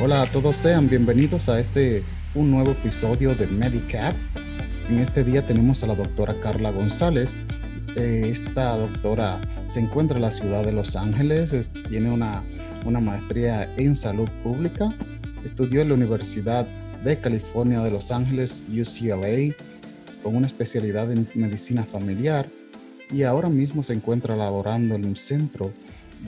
Hola a todos, sean bienvenidos a este un nuevo episodio de Medicap. En este día tenemos a la doctora Carla González. Eh, esta doctora se encuentra en la ciudad de Los Ángeles, tiene una, una maestría en salud pública, estudió en la Universidad de California de Los Ángeles, UCLA, con una especialidad en medicina familiar y ahora mismo se encuentra laborando en un centro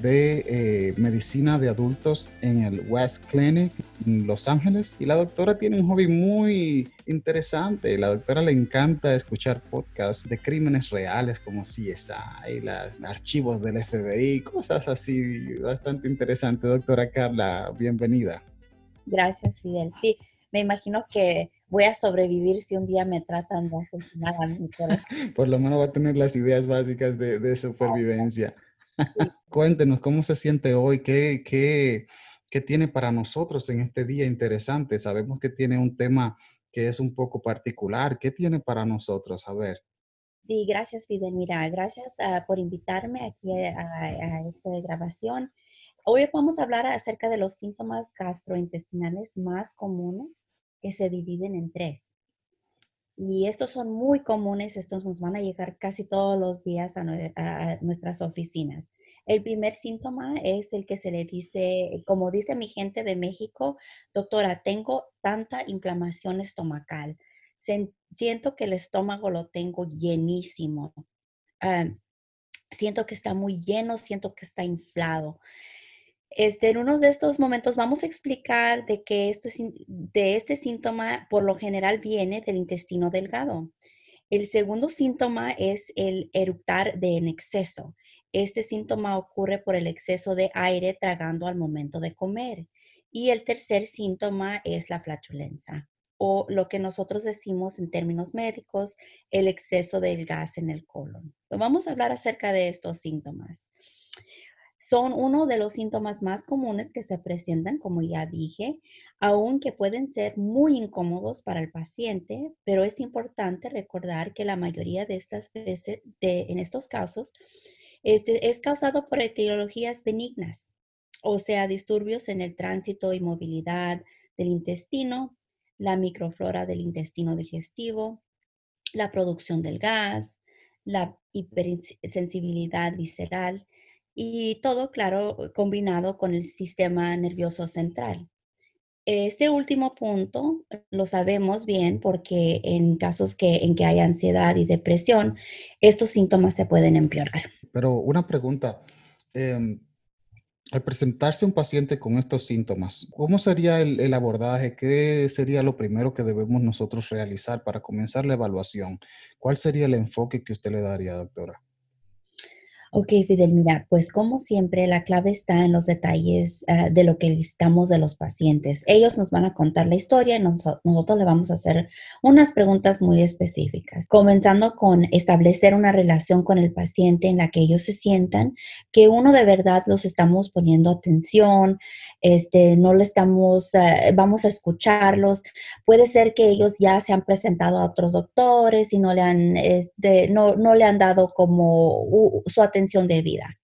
de eh, medicina de adultos en el West Clinic en Los Ángeles. Y la doctora tiene un hobby muy interesante. La doctora le encanta escuchar podcasts de crímenes reales como CSI, los archivos del FBI, cosas así bastante interesante. Doctora Carla, bienvenida. Gracias, Fidel. Sí, me imagino que voy a sobrevivir si un día me tratan de asesinar a mi Por lo menos va a tener las ideas básicas de, de supervivencia. Cuéntenos cómo se siente hoy, qué, qué, qué tiene para nosotros en este día interesante. Sabemos que tiene un tema que es un poco particular. ¿Qué tiene para nosotros? A ver. Sí, gracias, Fidel. Mira, gracias uh, por invitarme aquí a, a, esta grabación. Hoy vamos a hablar acerca de los síntomas gastrointestinales más comunes que se dividen en tres. Y estos son muy comunes, estos nos van a llegar casi todos los días a, nuestras oficinas. El primer síntoma es el que se le dice, como dice mi gente de México, doctora, tengo tanta inflamación estomacal. Siento que el estómago lo tengo llenísimo. Uh, siento que está muy lleno, siento que está inflado. Este, en uno de estos momentos vamos a explicar de que esto de este síntoma por lo general viene del intestino delgado. El segundo síntoma es el eructar de en exceso. Este síntoma ocurre por el exceso de aire tragando al momento de comer. Y el tercer síntoma es la flatulencia o lo que nosotros decimos en términos médicos, el exceso del gas en el colon. vamos a hablar acerca de estos síntomas son uno de los síntomas más comunes que se presentan, como ya dije, aunque pueden ser muy incómodos para el paciente, pero es importante recordar que la mayoría de estas veces, en estos casos, este, es causado por etiologías benignas, o sea, disturbios en el tránsito y movilidad del intestino, la microflora del intestino digestivo, la producción del gas, la hipersensibilidad visceral, y todo, claro, combinado con el sistema nervioso central. Este último punto lo sabemos bien porque en casos que, en que hay ansiedad y depresión, estos síntomas se pueden empeorar. Pero una pregunta, em, al presentarse un paciente con estos síntomas, ¿cómo sería el, el, abordaje? ¿Qué sería lo primero que debemos nosotros realizar para comenzar la evaluación? ¿Cuál sería el enfoque que usted le daría, doctora? Ok, Fidel, mira, pues como siempre, la clave está en los detalles uh, de lo que listamos de los pacientes. Ellos nos van a contar la historia y nos, nosotros le vamos a hacer unas preguntas muy específicas, comenzando con establecer una relación con el paciente en la que ellos se sientan que uno de verdad los estamos poniendo atención, este, no le estamos, uh, vamos a escucharlos. Puede ser que ellos ya se han presentado a otros doctores y no le han, este, no, no le han dado como su atención de vida.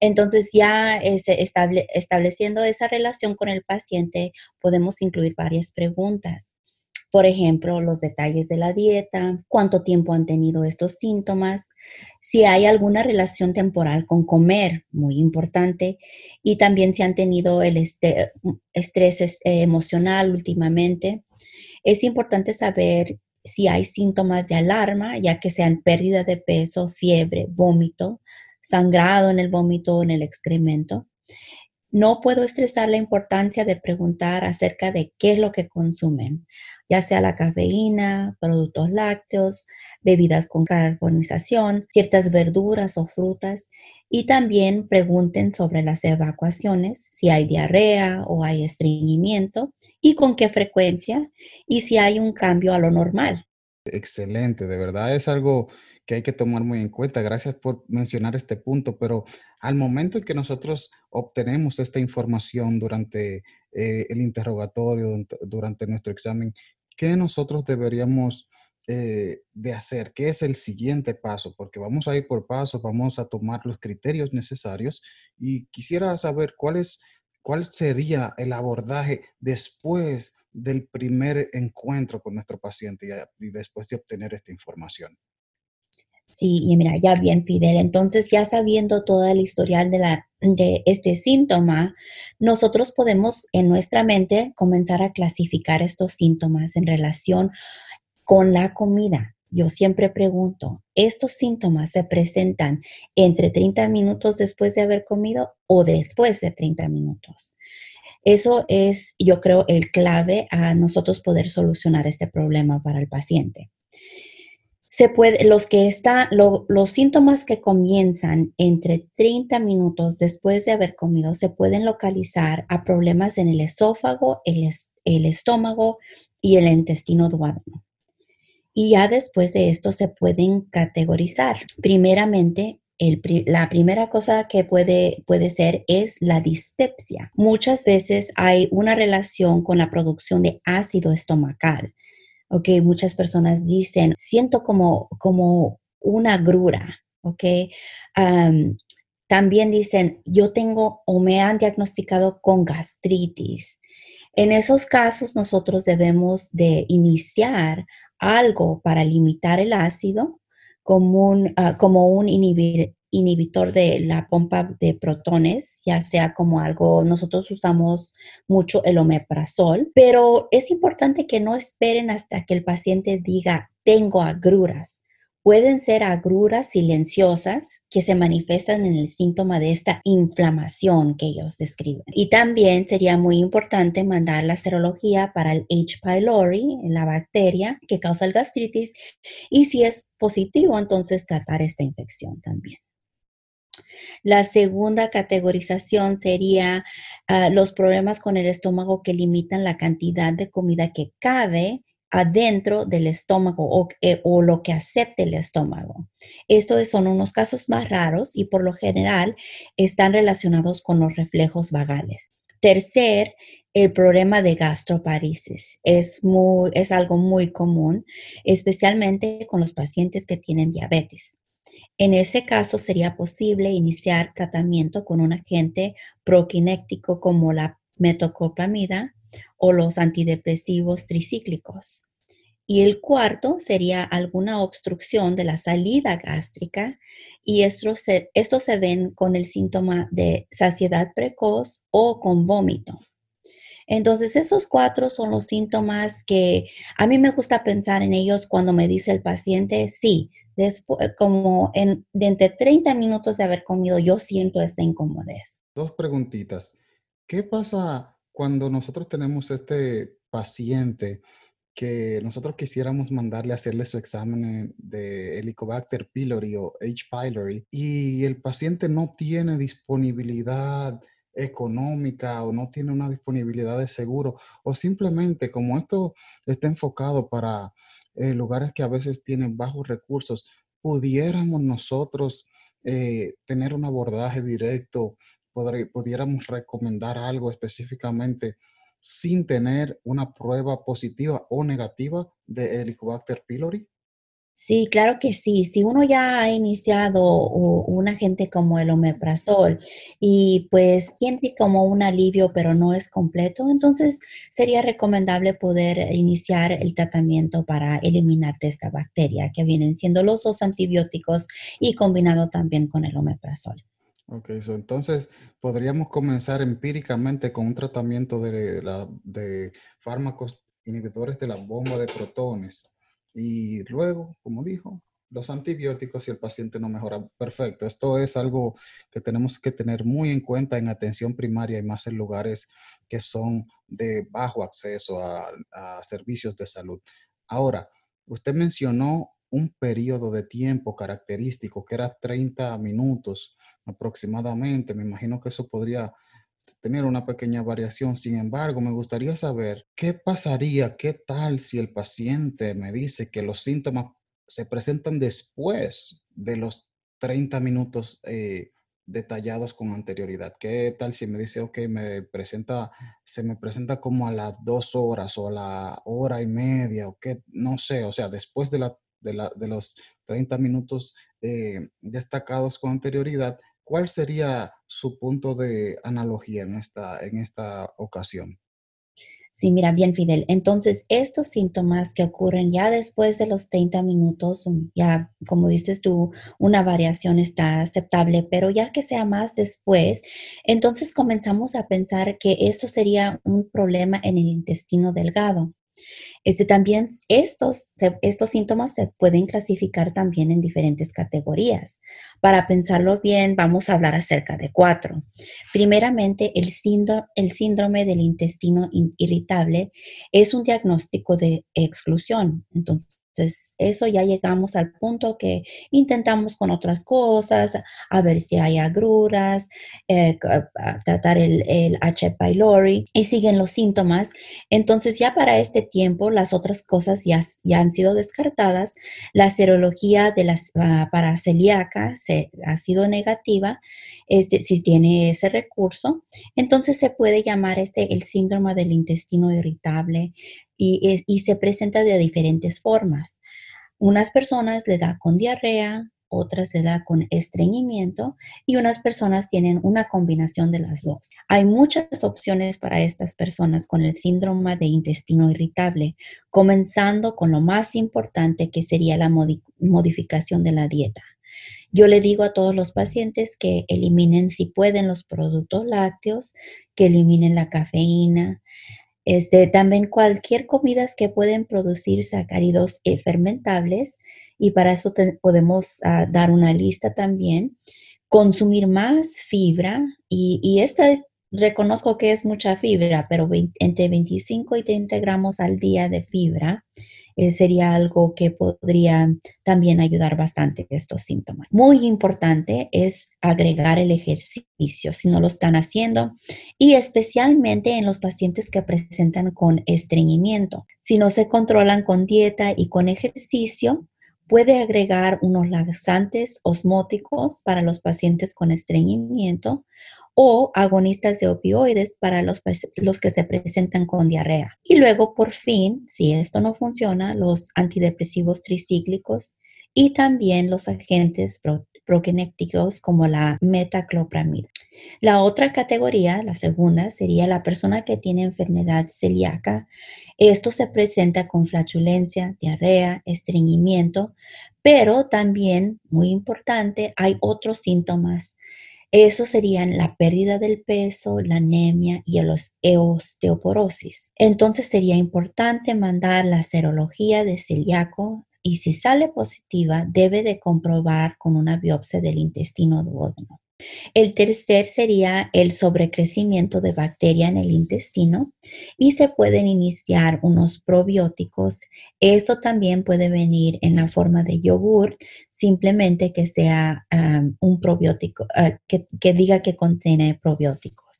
Entonces, ya estable, estableciendo esa relación con el paciente, podemos incluir varias preguntas. Por ejemplo, los detalles de la dieta, cuánto tiempo han tenido estos síntomas, si hay alguna relación temporal con comer, muy importante, y también si han tenido el estrés eh, emocional últimamente. Es importante saber si hay síntomas de alarma, ya que sean pérdida de peso, fiebre, vómito, sangrado en el vómito o en el excremento. No puedo estresar la importancia de preguntar acerca de qué es lo que consumen, ya sea la cafeína, productos lácteos, bebidas con carbonización, ciertas verduras o frutas. Y también pregunten sobre las evacuaciones, si hay diarrea o hay estreñimiento y con qué frecuencia y si hay un cambio a lo normal. Excelente, de verdad es algo que hay que tomar muy en cuenta. Gracias por mencionar este punto, pero al momento en que nosotros obtenemos esta información durante eh, el interrogatorio, durante nuestro examen, ¿qué nosotros deberíamos eh, de hacer? ¿Qué es el siguiente paso? Porque vamos a ir por paso, vamos a tomar los criterios necesarios y quisiera saber cuál, es, cuál sería el abordaje después del primer encuentro con nuestro paciente y después de obtener esta información. Sí, y mira, ya bien, Fidel. Entonces, ya sabiendo todo el historial de, la, de este síntoma, nosotros podemos en nuestra mente comenzar a clasificar estos síntomas en relación con la comida. Yo siempre pregunto, ¿estos síntomas se presentan entre 30 minutos después de haber comido o después de 30 minutos? Eso es, yo creo, el clave a nosotros poder solucionar este problema para el paciente se puede, los que están, los síntomas que comienzan entre 30 minutos después de haber comido se pueden localizar a problemas en el esófago, el, el estómago y el intestino duodeno. Y ya después de esto se pueden categorizar. Primeramente, el, la primera cosa que puede, puede ser es la dispepsia. Muchas veces hay una relación con la producción de ácido estomacal ok, muchas personas dicen, siento como, como una grura, ok. también dicen, yo tengo o me han diagnosticado con gastritis. En esos casos nosotros debemos de iniciar algo para limitar el ácido como un, ah, como un inhibir, inhibitor de la pompa de protones, ya sea como algo, nosotros usamos mucho el omeprazol, pero es importante que no esperen hasta que el paciente diga, tengo agruras. Pueden ser agruras silenciosas que se manifiestan en el síntoma de esta inflamación que ellos describen. Y también sería muy importante mandar la serología para el H. pylori, la bacteria que causa el gastritis, y si es positivo, entonces tratar esta infección también. La segunda categorización sería ah, los problemas con el estómago que limitan la cantidad de comida que cabe adentro del estómago eh, o, lo que acepte el estómago. Estos son unos casos más raros y por lo general están relacionados con los reflejos vagales. Tercer, el problema de gastroparesis es, muy, es algo muy común, especialmente con los pacientes que tienen diabetes. En ese caso, sería posible iniciar tratamiento con un agente proquinéctico como la metoclopramida o los antidepresivos tricíclicos. Y el cuarto sería alguna obstrucción de la salida gástrica y esto se, esto se ven con el síntoma de saciedad precoz o con vómito. Entonces, esos cuatro son los síntomas que a mí me gusta pensar en ellos cuando me dice el paciente, sí, después, como en, de entre 30 minutos de haber comido, yo siento esta incomodez. Dos preguntitas. ¿Qué pasa cuando nosotros tenemos este paciente que nosotros quisiéramos mandarle a hacerle su examen de Helicobacter pylori o H. pylori y el paciente no tiene disponibilidad económica o no tiene una disponibilidad de seguro o simplemente como esto está enfocado para eh, lugares que a veces tienen bajos recursos, pudiéramos nosotros eh, tener un abordaje directo, pudiéramos recomendar algo específicamente sin tener una prueba positiva o negativa de Helicobacter pylori? Sí, claro que sí. Si uno ya ha iniciado un agente como el omeprazol y pues siente como un alivio pero no es completo, entonces sería recomendable poder iniciar el tratamiento para eliminar esta bacteria que vienen siendo los dos antibióticos y combinado también con el omeprazol. Ok, entonces podríamos comenzar empíricamente con un tratamiento de, de fármacos inhibidores de la bomba de protones y luego, como dijo, los antibióticos si el paciente no mejora. Perfecto. Esto es algo que tenemos que tener muy en cuenta en atención primaria y más en lugares que son de bajo acceso a, servicios de salud. Ahora, usted mencionó un periodo de tiempo característico que era 30 minutos aproximadamente. Me imagino que eso podría tener una pequeña variación. Sin embargo, me gustaría saber qué pasaría, qué tal si el paciente me dice que los síntomas se presentan después de los 30 minutos eh, detallados con anterioridad. ¿Qué tal si me dice, ok, me presenta, se me presenta como a las dos horas o a la hora y media o qué, no sé, o sea, después de, la, de, los 30 minutos eh, destacados con anterioridad, ¿cuál sería su punto de analogía en esta, en esta ocasión? Sí, mira, bien, Fidel. Entonces, estos síntomas que ocurren ya después de los 30 minutos, ya como dices tú, una variación está aceptable, pero ya que sea más después, entonces comenzamos a pensar que eso sería un problema en el intestino delgado. Este, también estos, estos síntomas se pueden clasificar también en diferentes categorías. Para pensarlo bien, vamos a hablar acerca de cuatro. Primeramente, el síndrome, el síndrome del intestino irritable es un diagnóstico de exclusión. Entonces, entonces, eso ya llegamos al punto que intentamos con otras cosas, a ver si hay agruras, eh, tratar el, el, H. pylori y siguen los síntomas. Entonces, ya para este tiempo, las otras cosas ya, ya han sido descartadas. La serología de las, uh, para celíaca se, ha sido negativa, este, si tiene ese recurso. Entonces, se puede llamar este el síndrome del intestino irritable y, se presenta de diferentes formas. Unas personas le da con diarrea, otras se da con estreñimiento y unas personas tienen una combinación de las dos. Hay muchas opciones para estas personas con el síndrome de intestino irritable, comenzando con lo más importante que sería la modificación de la dieta. Yo le digo a todos los pacientes que eliminen si pueden los productos lácteos, que eliminen la cafeína, este, también cualquier comidas que pueden producir sacáridos fermentables y para eso podemos ah, dar una lista también. Consumir más fibra y, esta es, reconozco que es mucha fibra, pero entre 25 y 30 gramos al día de fibra eh, sería algo que podría también ayudar bastante estos síntomas. Muy importante es agregar el ejercicio si no lo están haciendo y especialmente en los pacientes que presentan con estreñimiento. Si no se controlan con dieta y con ejercicio, puede agregar unos laxantes osmóticos para los pacientes con estreñimiento o agonistas de opioides para los, los, que se presentan con diarrea. Y luego, por fin, si esto no funciona, los antidepresivos tricíclicos y también los agentes pro como la metaclopramida. La otra categoría, la segunda, sería la persona que tiene enfermedad celíaca. Esto se presenta con flatulencia, diarrea, estreñimiento, pero también, muy importante, hay otros síntomas eso serían la pérdida del peso, la anemia y la osteoporosis. Entonces sería importante mandar la serología de celíaco y si sale positiva debe de comprobar con una biopsia del intestino duodeno. El tercer sería el sobrecrecimiento de bacteria en el intestino y se pueden iniciar unos probióticos. Esto también puede venir en la forma de yogur, simplemente que sea un probiótico, ah, que, diga que contiene probióticos.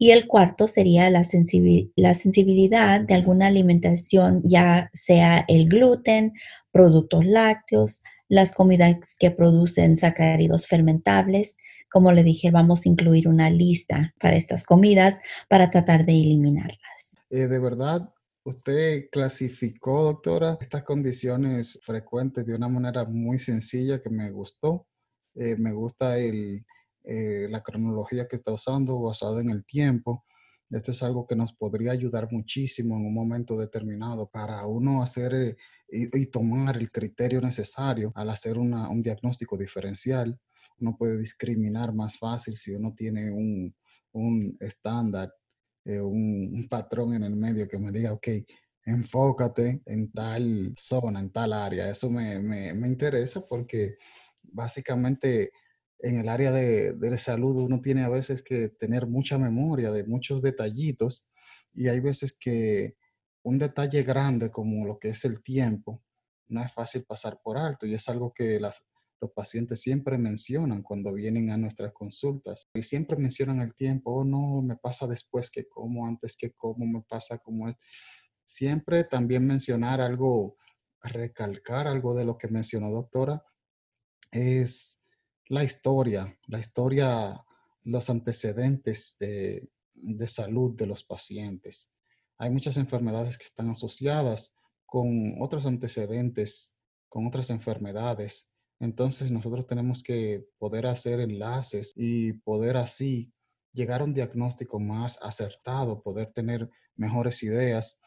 Y el cuarto sería la, sensibilidad de alguna alimentación, ya sea el gluten, productos lácteos, las comidas que producen sacáridos fermentables. Como le dije, vamos a incluir una lista para estas comidas para tratar de eliminarlas. Eh, de verdad, usted clasificó, doctora, estas condiciones frecuentes de una manera muy sencilla que me gustó. Eh, me gusta el, eh, la cronología que está usando basada en el tiempo. Esto es algo que nos podría ayudar muchísimo en un momento determinado para uno hacer y, tomar el criterio necesario al hacer un diagnóstico diferencial. Uno puede discriminar más fácil si uno tiene un, un estándar, eh, un, patrón en el medio que me diga, ok, enfócate en tal zona, en tal área. Eso me, me, me interesa porque básicamente en el área de, de, salud uno tiene a veces que tener mucha memoria de muchos detallitos y hay veces que un detalle grande como lo que es el tiempo no es fácil pasar por alto y es algo que los pacientes siempre mencionan cuando vienen a nuestras consultas y siempre mencionan el tiempo, oh no, me pasa después que como, antes que como, me pasa como es. Siempre también mencionar algo, recalcar algo de lo que mencionó doctora, es la historia, la historia, los antecedentes de, de salud de los pacientes. Hay muchas enfermedades que están asociadas con otros antecedentes, con otras enfermedades. Entonces nosotros tenemos que poder hacer enlaces y poder así llegar a un diagnóstico más acertado, poder tener mejores ideas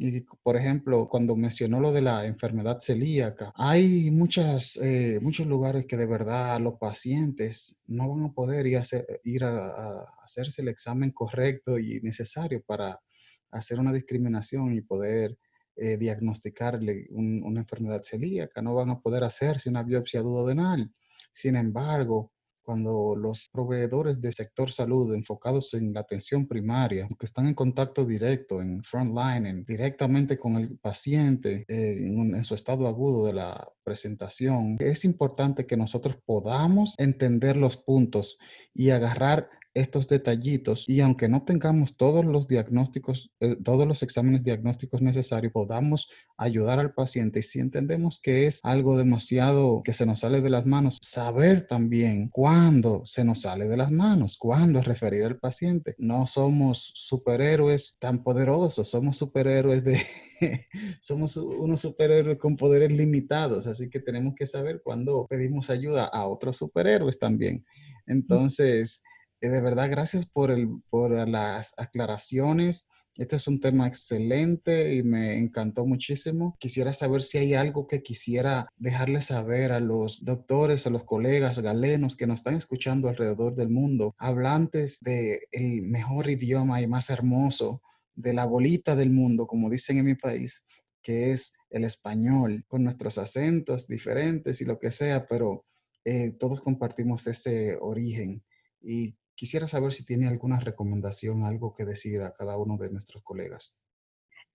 y, por ejemplo, cuando mencionó lo de la enfermedad celíaca, hay muchas, eh, muchos lugares que de verdad los pacientes no van a poder ir a, ir a, hacerse el examen correcto y necesario para hacer una discriminación y poder eh, diagnosticarle una enfermedad celíaca. No van a poder hacerse una biopsia duodenal. Sin embargo, cuando los proveedores del sector salud enfocados en la atención primaria, que están en contacto directo, en frontline, en, directamente con el paciente en, en su estado agudo de la presentación, es importante que nosotros podamos entender los puntos y agarrar estos detallitos y aunque no tengamos todos los diagnósticos, eh, todos los exámenes diagnósticos necesarios, podamos ayudar al paciente y si entendemos que es algo demasiado que se nos sale de las manos, saber también cuándo se nos sale de las manos, cuándo referir al paciente. No somos superhéroes tan poderosos, somos superhéroes de... somos unos superhéroes con poderes limitados, así que tenemos que saber cuándo pedimos ayuda a otros superhéroes también. Entonces, de verdad, gracias por, el, por las aclaraciones. Este es un tema excelente y me encantó muchísimo. Quisiera saber si hay algo que quisiera dejarle saber a los doctores, a los colegas galenos que nos están escuchando alrededor del mundo, hablantes del el mejor idioma y más hermoso, de la bolita del mundo, como dicen en mi país, que es el español, con nuestros acentos diferentes y lo que sea, pero eh, todos compartimos ese origen. Y Quisiera saber si tiene alguna recomendación, algo que decir a cada uno de nuestros colegas.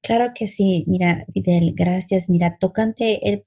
Claro que sí, mira, Fidel, gracias. Mira, tocante el,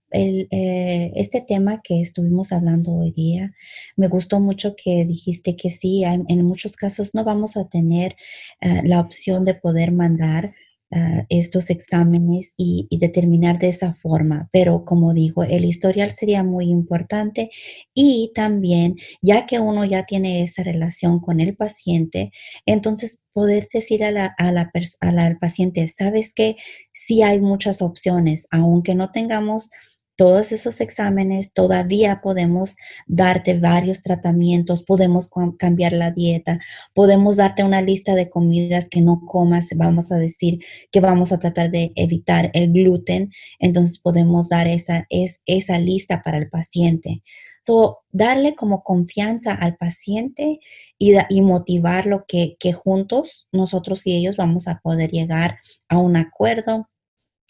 eh, este tema que estuvimos hablando hoy día, me gustó mucho que dijiste que sí, en muchos casos no vamos a tener eh, la opción de poder mandar Ah, estos exámenes y, determinar de esa forma. Pero como digo, el historial sería muy importante y también, ya que uno ya tiene esa relación con el paciente, entonces poder decir a la, a la, al paciente, sabes que sí hay muchas opciones, aunque no tengamos todos esos exámenes, todavía podemos darte varios tratamientos, podemos cambiar la dieta, podemos darte una lista de comidas que no comas, vamos a decir que vamos a tratar de evitar el gluten, entonces podemos dar esa, es, esa lista para el paciente. So, darle como confianza al paciente y, motivarlo que juntos, nosotros y ellos vamos a poder llegar a un acuerdo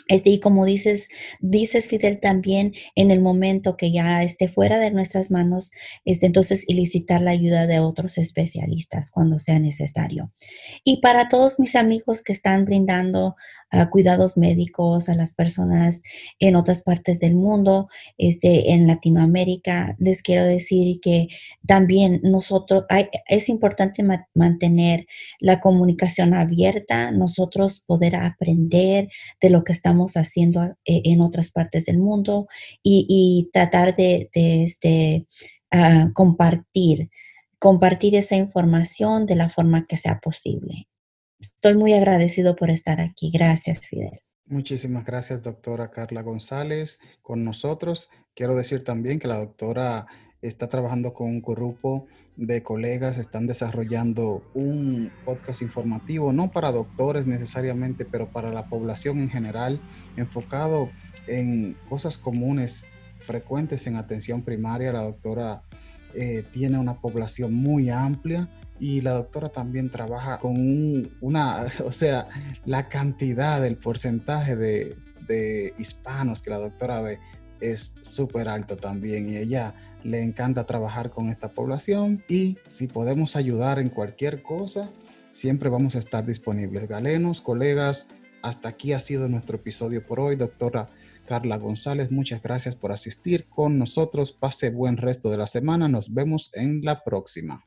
este, y como dices, dices Fidel también en el momento que ya esté fuera de nuestras manos, este, entonces elicitar la ayuda de otros especialistas cuando sea necesario. Y para todos mis amigos que están brindando cuidados médicos a las personas en otras partes del mundo, este, en Latinoamérica. Les quiero decir que también nosotros, es importante mantener la comunicación abierta, nosotros poder aprender de lo que estamos haciendo eh, en otras partes del mundo y, tratar de, este, ah, compartir compartir esa información de la forma que sea posible. Estoy muy agradecido por estar aquí. Gracias, Fidel. Muchísimas gracias, doctora Carla González, con nosotros. Quiero decir también que la doctora está trabajando con un grupo de colegas, están desarrollando un podcast informativo, no para doctores necesariamente, pero para la población en general, enfocado en cosas comunes, frecuentes en atención primaria. La doctora eh, tiene una población muy amplia y la doctora también trabaja con una, o sea, la cantidad, el porcentaje de, de hispanos que la doctora ve es súper alto también y ella le encanta trabajar con esta población y si podemos ayudar en cualquier cosa, siempre vamos a estar disponibles. Galenos, colegas, hasta aquí ha sido nuestro episodio por hoy, doctora Carla González, muchas gracias por asistir con nosotros. Pase buen resto de la semana. Nos vemos en la próxima.